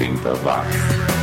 80 watts.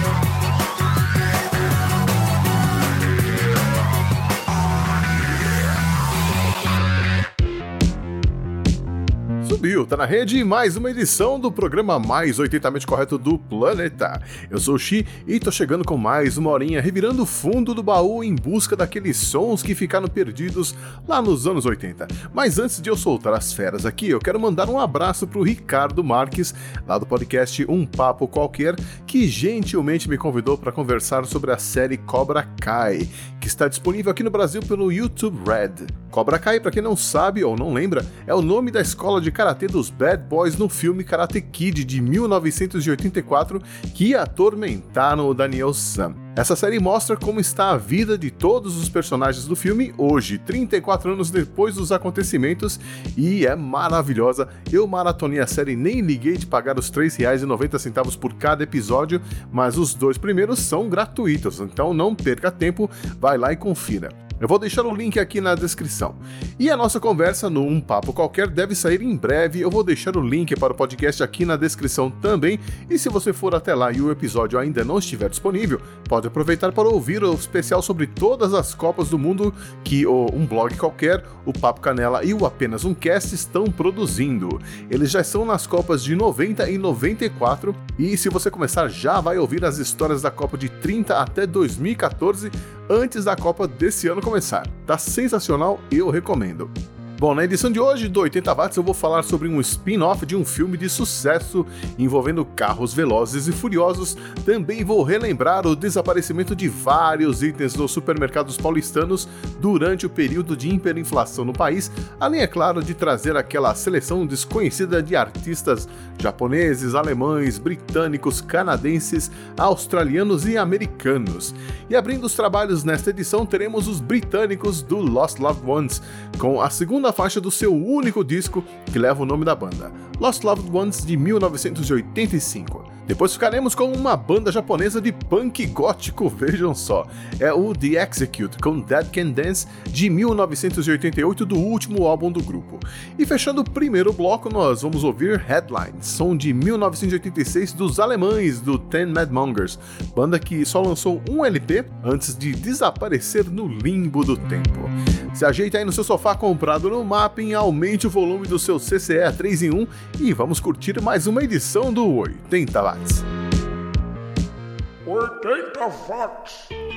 Subiu, tá na rede mais uma edição do programa mais 80mente correto do planeta. Eu sou o Xi e tô chegando com mais uma horinha revirando o fundo do baú em busca daqueles sons que ficaram perdidos lá nos anos 80. Mas antes de eu soltar as feras aqui, eu quero mandar um abraço pro Ricardo Marques, lá do podcast Um Papo Qualquer, que gentilmente me convidou para conversar sobre a série Cobra Kai, que está disponível aqui no Brasil pelo YouTube Red. Cobra Kai, para quem não sabe ou não lembra, é o nome da escola de karatê dos Bad Boys no filme Karate Kid de 1984 que atormentaram o Daniel Sam. Essa série mostra como está a vida de todos os personagens do filme hoje, 34 anos depois dos acontecimentos, e é maravilhosa. Eu maratonei a série nem liguei de pagar os R$ 3,90 por cada episódio, mas os dois primeiros são gratuitos, então não perca tempo, vai lá e confira. Eu vou deixar o link aqui na descrição. E a nossa conversa no Um Papo Qualquer deve sair em breve. Eu vou deixar o link para o podcast aqui na descrição também. E se você for até lá e o episódio ainda não estiver disponível, pode aproveitar para ouvir o especial sobre todas as Copas do Mundo que o Um Blog Qualquer, o Papo Canela e o Apenas Um Cast estão produzindo. Eles já estão nas Copas de 90 e 94. E se você começar já vai ouvir as histórias da Copa de 30 até 2014 antes da Copa desse ano começar. Tá sensacional, eu recomendo. Bom, na edição de hoje do 80 Watts eu vou falar sobre um spin-off de um filme de sucesso envolvendo carros velozes e furiosos. Também vou relembrar o desaparecimento de vários itens nos supermercados paulistanos durante o período de hiperinflação no país, além, é claro, de trazer aquela seleção desconhecida de artistas japoneses, alemães, britânicos, canadenses, australianos e americanos. E abrindo os trabalhos nesta edição teremos os britânicos do Lost Loved Ones, com a segunda segunda faixa do seu único disco que leva o nome da banda, Lost Loved Ones de 1985. Depois ficaremos com uma banda japonesa de punk gótico, vejam só. É o The Execute com Dead Can Dance de 1988 do último álbum do grupo. E fechando o primeiro bloco, nós vamos ouvir Headlines, som de 1986 dos alemães do Ten Mad Mongers, banda que só lançou um LP antes de desaparecer no limbo do tempo. Se ajeita aí no seu sofá comprado no Mapping, aumente o volume do seu CCE 3 em 1 e vamos curtir mais uma edição do 80 lá. Watts. 80 watts. 80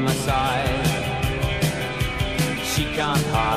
by my side. She can't hide.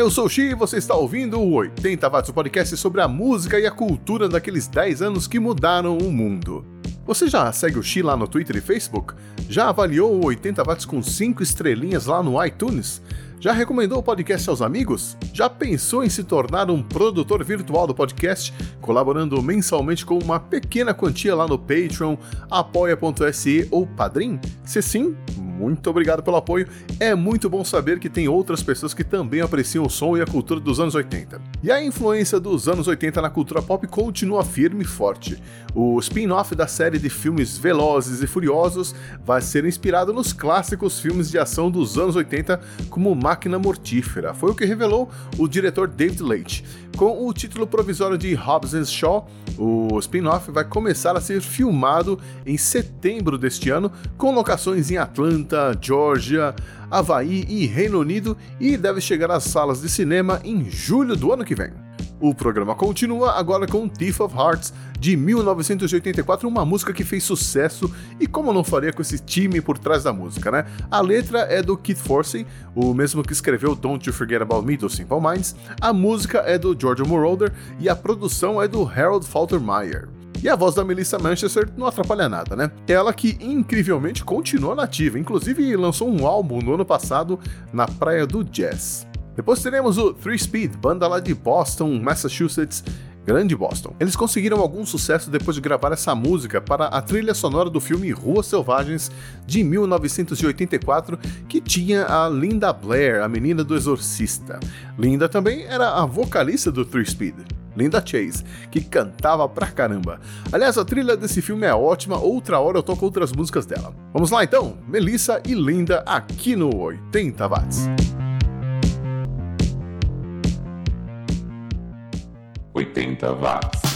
Eu sou o Xi e você está ouvindo o 80 Watts, o podcast sobre a música e a cultura daqueles 10 anos que mudaram o mundo. Você já segue o Xi lá no Twitter e Facebook? Já avaliou o 80 Watts com 5 estrelinhas lá no iTunes? Já recomendou o podcast aos amigos? Já pensou em se tornar um produtor virtual do podcast, colaborando mensalmente com uma pequena quantia lá no Patreon, apoia.se ou Padrim? Se sim, muito obrigado pelo apoio. É muito bom saber que tem outras pessoas que também apreciam o som e a cultura dos anos 80. E a influência dos anos 80 na cultura pop continua firme e forte. O spin-off da série de filmes Velozes e Furiosos vai ser inspirado nos clássicos filmes de ação dos anos 80, como Máquina Mortífera. Foi o que revelou o diretor David Leitch. Com o título provisório de Hobbs Shaw, o spin-off vai começar a ser filmado em setembro deste ano, com locações em Atlanta, Georgia, Havaí e Reino Unido e deve chegar às salas de cinema em julho do ano que vem. O programa continua agora com Thief of Hearts, de 1984, uma música que fez sucesso e como não faria com esse time por trás da música, né? A letra é do Keith Forsey, o mesmo que escreveu Don't You Forget About Me do Simple Minds, a música é do George Moroder e a produção é do Harold Faltermeyer. E a voz da Melissa Manchester não atrapalha nada, né? Ela que incrivelmente continua nativa, inclusive lançou um álbum no ano passado na praia do jazz. Depois teremos o Three Speed, banda lá de Boston, Massachusetts, grande Boston. Eles conseguiram algum sucesso depois de gravar essa música para a trilha sonora do filme Ruas Selvagens de 1984, que tinha a Linda Blair, a menina do exorcista. Linda também era a vocalista do Three Speed. Linda Chase, que cantava pra caramba. Aliás, a trilha desse filme é ótima, outra hora eu toco outras músicas dela. Vamos lá então, Melissa e Linda aqui no 80 Watts. 80 watts.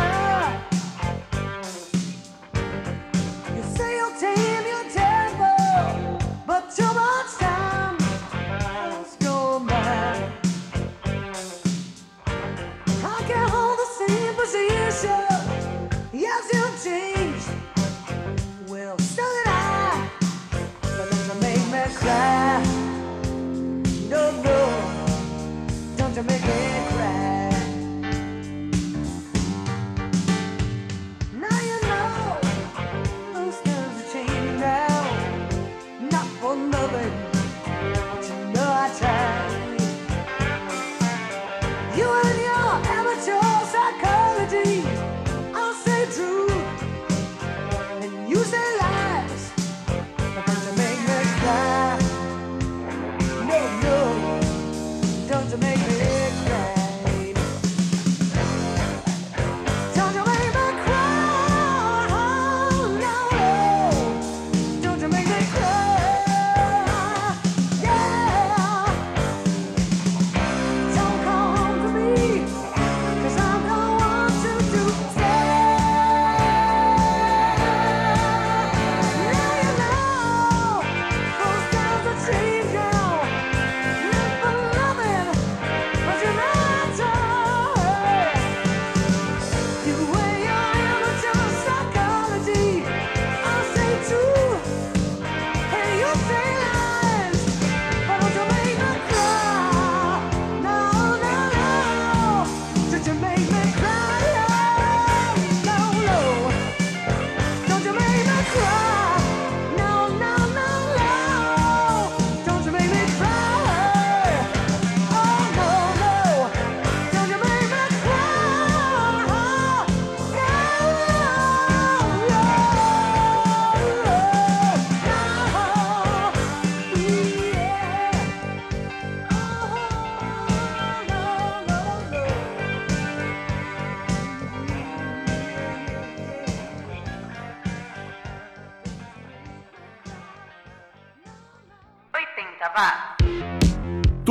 find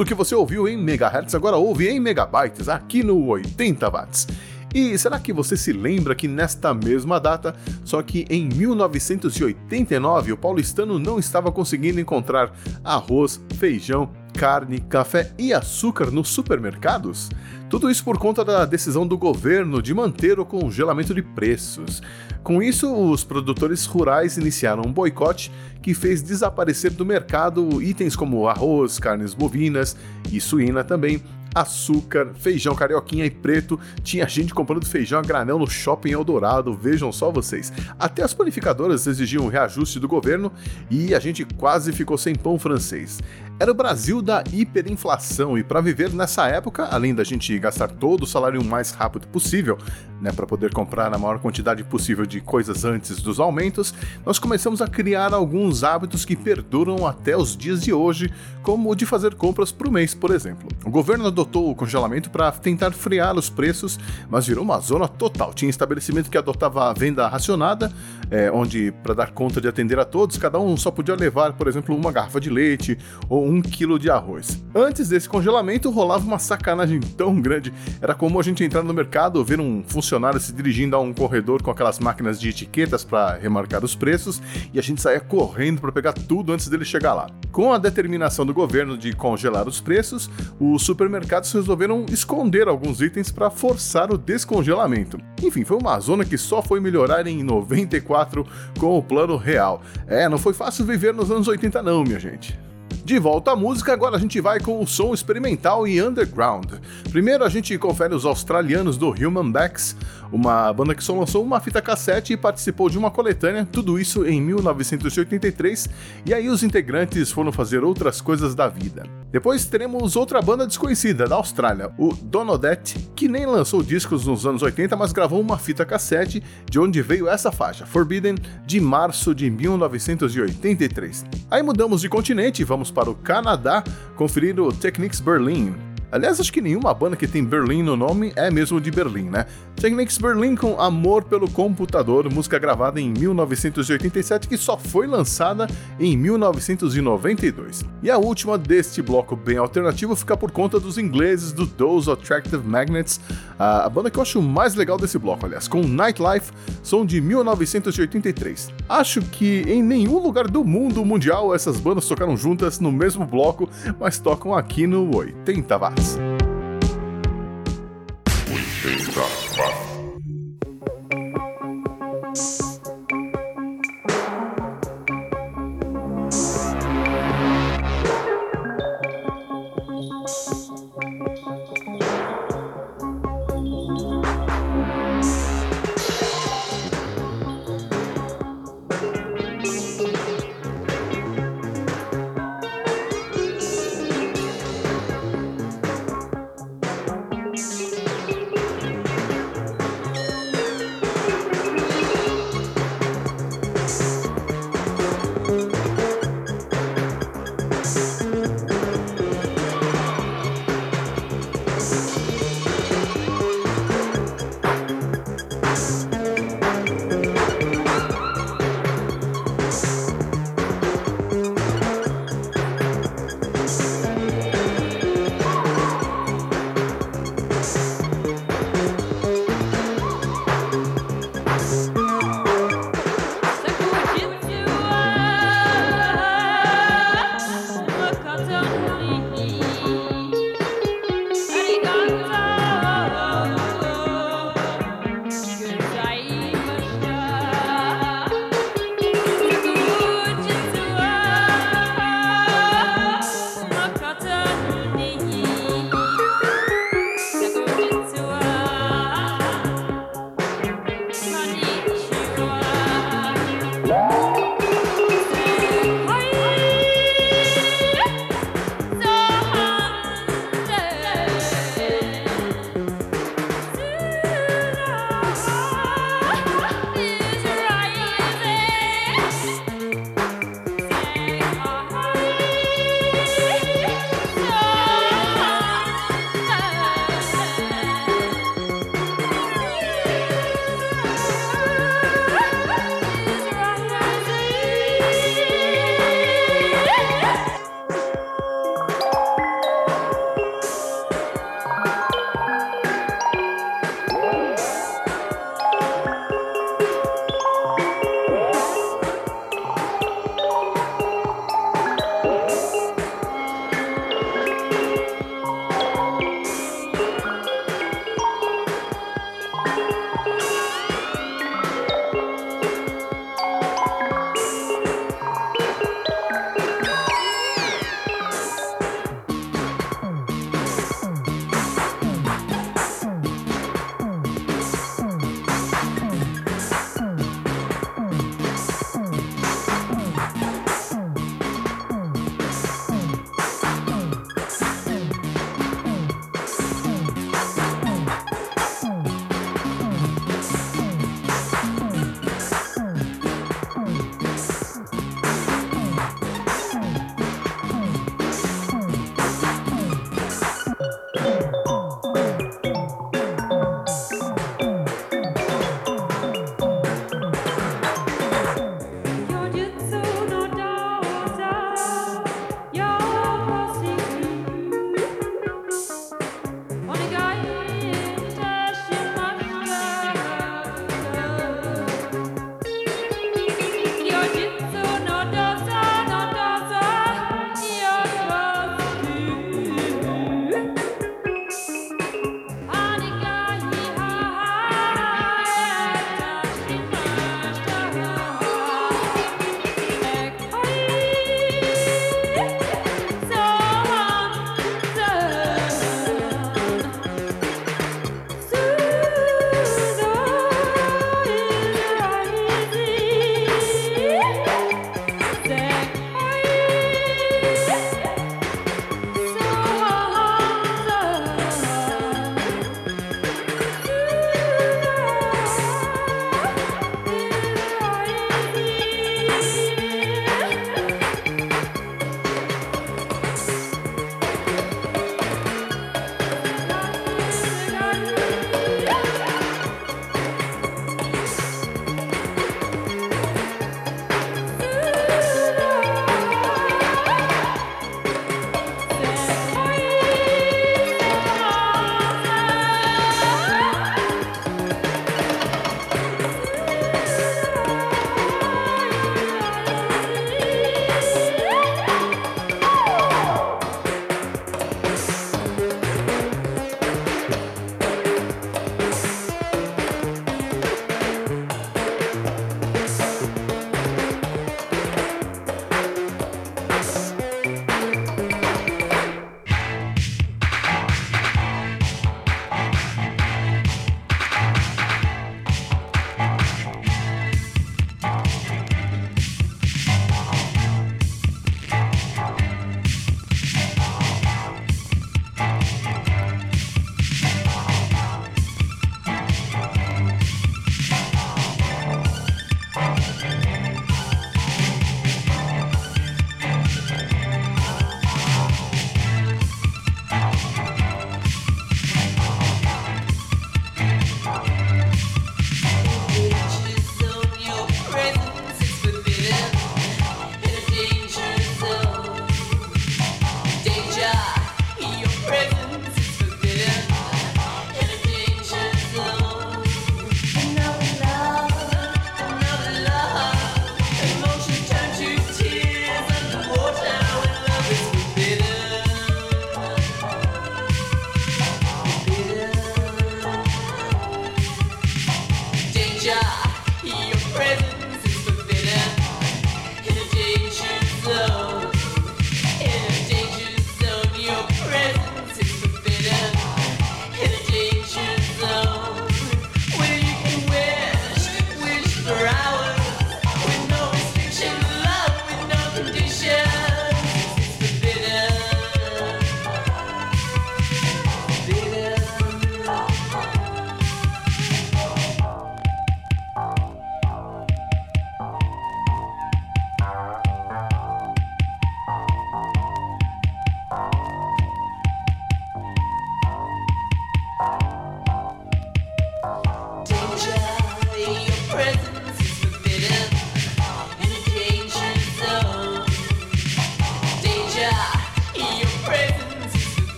Tudo que você ouviu em megahertz agora ouve em megabytes aqui no 80 watts. E será que você se lembra que nesta mesma data, só que em 1989, o paulistano não estava conseguindo encontrar arroz, feijão, carne, café e açúcar nos supermercados? Tudo isso por conta da decisão do governo de manter o congelamento de preços. Com isso, os produtores rurais iniciaram um boicote que fez desaparecer do mercado itens como arroz, carnes bovinas e suína também, açúcar, feijão carioquinha e preto. Tinha gente comprando feijão a granel no shopping Eldorado, vejam só vocês. Até as panificadoras exigiam reajuste do governo e a gente quase ficou sem pão francês. Era o Brasil da hiperinflação e para viver nessa época, além da gente gastar todo o salário o mais rápido possível, né, para poder comprar a maior quantidade possível de coisas antes dos aumentos, nós começamos a criar alguns hábitos que perduram até os dias de hoje, como o de fazer compras por mês, por exemplo. O governo adotou o congelamento para tentar frear os preços, mas virou uma zona total. Tinha estabelecimento que adotava a venda racionada, é, onde, para dar conta de atender a todos, cada um só podia levar, por exemplo, uma garrafa de leite ou quilo de arroz. Antes desse congelamento, rolava uma sacanagem tão grande. Era como a gente entrar no mercado, ver um funcionário se dirigindo a um corredor com aquelas máquinas de etiquetas para remarcar os preços e a gente saía correndo para pegar tudo antes dele chegar lá. Com a determinação do governo de congelar os preços, os supermercados resolveram esconder alguns itens para forçar o descongelamento. Enfim, foi uma zona que só foi melhorar em 94 com o plano real. É, não foi fácil viver nos anos 80 não, minha gente. De volta à música, agora a gente vai com o som experimental e underground. Primeiro a gente confere os australianos do Human Backs, uma banda que só lançou uma fita cassete e participou de uma coletânea, tudo isso em 1983, e aí os integrantes foram fazer outras coisas da vida. Depois teremos outra banda desconhecida da Austrália, o Donodette, que nem lançou discos nos anos 80, mas gravou uma fita cassete de onde veio essa faixa, Forbidden, de março de 1983. Aí mudamos de continente vamos para o Canadá conferir o Technics Berlin, Aliás, acho que nenhuma banda que tem Berlim no nome é mesmo de Berlim, né? Technics Berlin com Amor pelo Computador, música gravada em 1987 que só foi lançada em 1992. E a última deste bloco bem alternativo fica por conta dos ingleses do Those Attractive Magnets, a banda que eu acho mais legal desse bloco, aliás, com Nightlife, som de 1983. Acho que em nenhum lugar do mundo mundial essas bandas tocaram juntas no mesmo bloco, mas tocam aqui no 80 watts. 80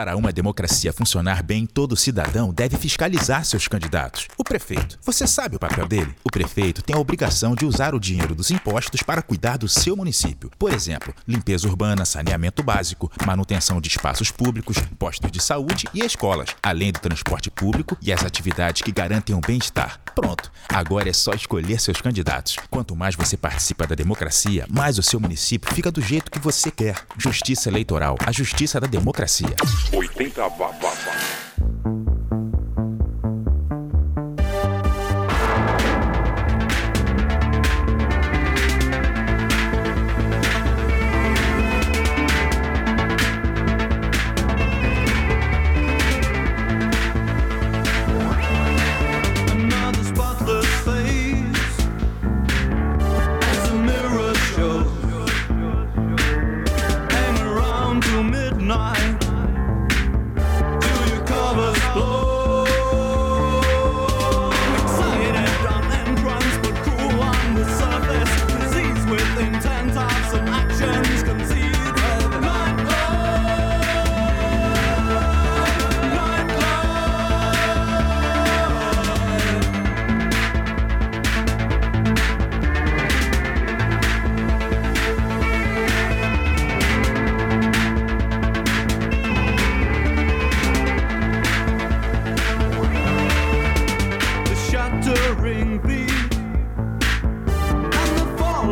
Para uma democracia funcionar bem, todo cidadão deve fiscalizar seus candidatos. O prefeito. Você sabe o papel dele? O prefeito tem a obrigação de usar o dinheiro dos impostos para cuidar do seu município. Por exemplo, limpeza urbana, saneamento básico, manutenção de espaços públicos, postos de saúde e escolas, além do transporte público e as atividades que garantem o bem-estar. Pronto, agora é só escolher seus candidatos. Quanto mais você participa da democracia, mais o seu município fica do jeito que você quer. Justiça Eleitoral, a justiça da democracia. 80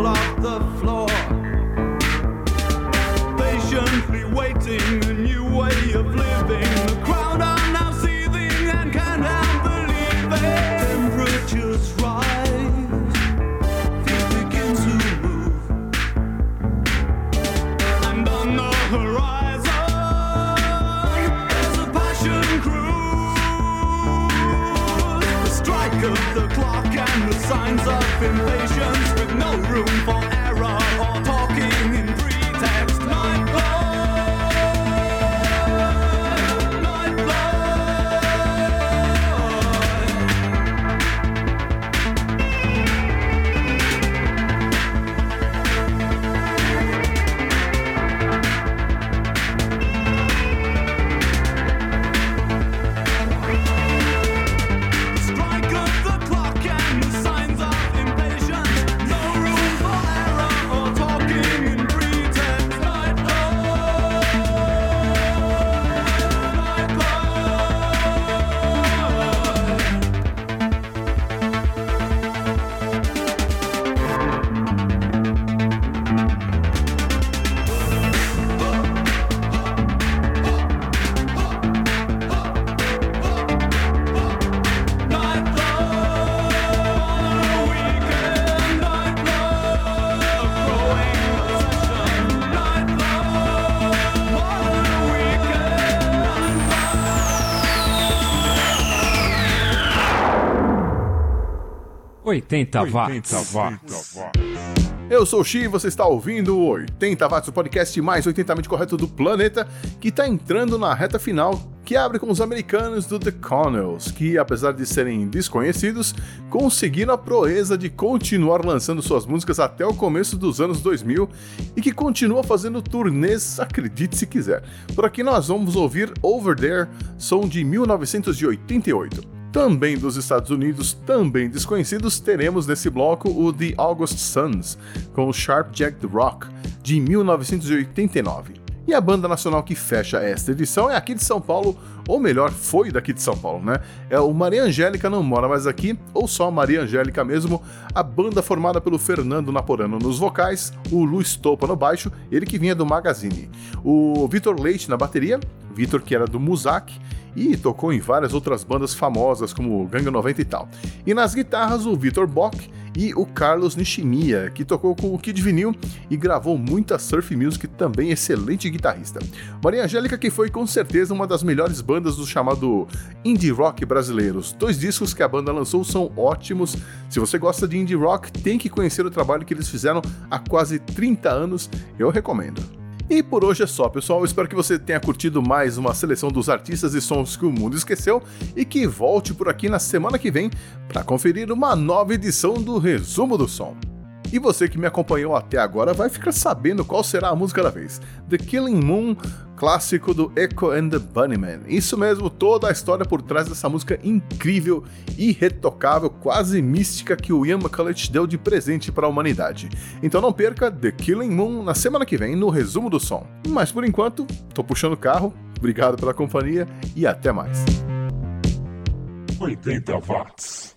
the floor. Patiently waiting a new way of living. The crowd are now seething and can't help believing. Temperatures rise, feet begin to move, and on the horizon there's a passion. The strike of the clock and the signs of impatience. 80 watts. 80 watts. Eu sou o Xi e você está ouvindo o 80 watts, o podcast mais 80mente correto do planeta, que está entrando na reta final, que abre com os americanos do The Connells, que apesar de serem desconhecidos, conseguiram a proeza de continuar lançando suas músicas até o começo dos anos 2000 e que continua fazendo turnês, acredite se quiser. Por aqui nós vamos ouvir Over There, som de 1988. Também dos Estados Unidos, também desconhecidos, teremos nesse bloco o The August Suns, com o Sharp Jacked Rock, de 1989. E a banda nacional que fecha esta edição é aqui de São Paulo, ou melhor, foi daqui de São Paulo, né? É o Maria Angélica Não Mora Mais Aqui, ou só Maria Angélica mesmo, a banda formada pelo Fernando Naporano nos vocais, o Luiz Topa no baixo, ele que vinha do Magazine, o Vitor Leite na bateria, Vitor que era do Muzak, e tocou em várias outras bandas famosas como Ganga 90 e tal. E nas guitarras o Vitor Bock e o Carlos Nishimiya, que tocou com o Kid Vinil e gravou muita surf music, também excelente guitarrista. Maria Angélica que foi com certeza uma das melhores bandas do chamado indie rock brasileiro. Os dois discos que a banda lançou são ótimos. Se você gosta de indie rock, tem que conhecer o trabalho que eles fizeram há quase 30 anos, eu recomendo. E por hoje é só, pessoal. espero que você tenha curtido mais uma seleção dos artistas e sons que o mundo esqueceu e que volte por aqui na semana que vem para conferir uma nova edição do Resumo do Som. E você que me acompanhou até agora vai ficar sabendo qual será a música da vez. The Killing Moon, clássico do Echo and the Bunnymen. Isso mesmo, toda a história por trás dessa música incrível, irretocável, quase mística que o Ian McCulloch deu de presente para a humanidade. Então não perca The Killing Moon na semana que vem no resumo do som. Mas por enquanto, tô puxando o carro. Obrigado pela companhia e até mais. 80 watts.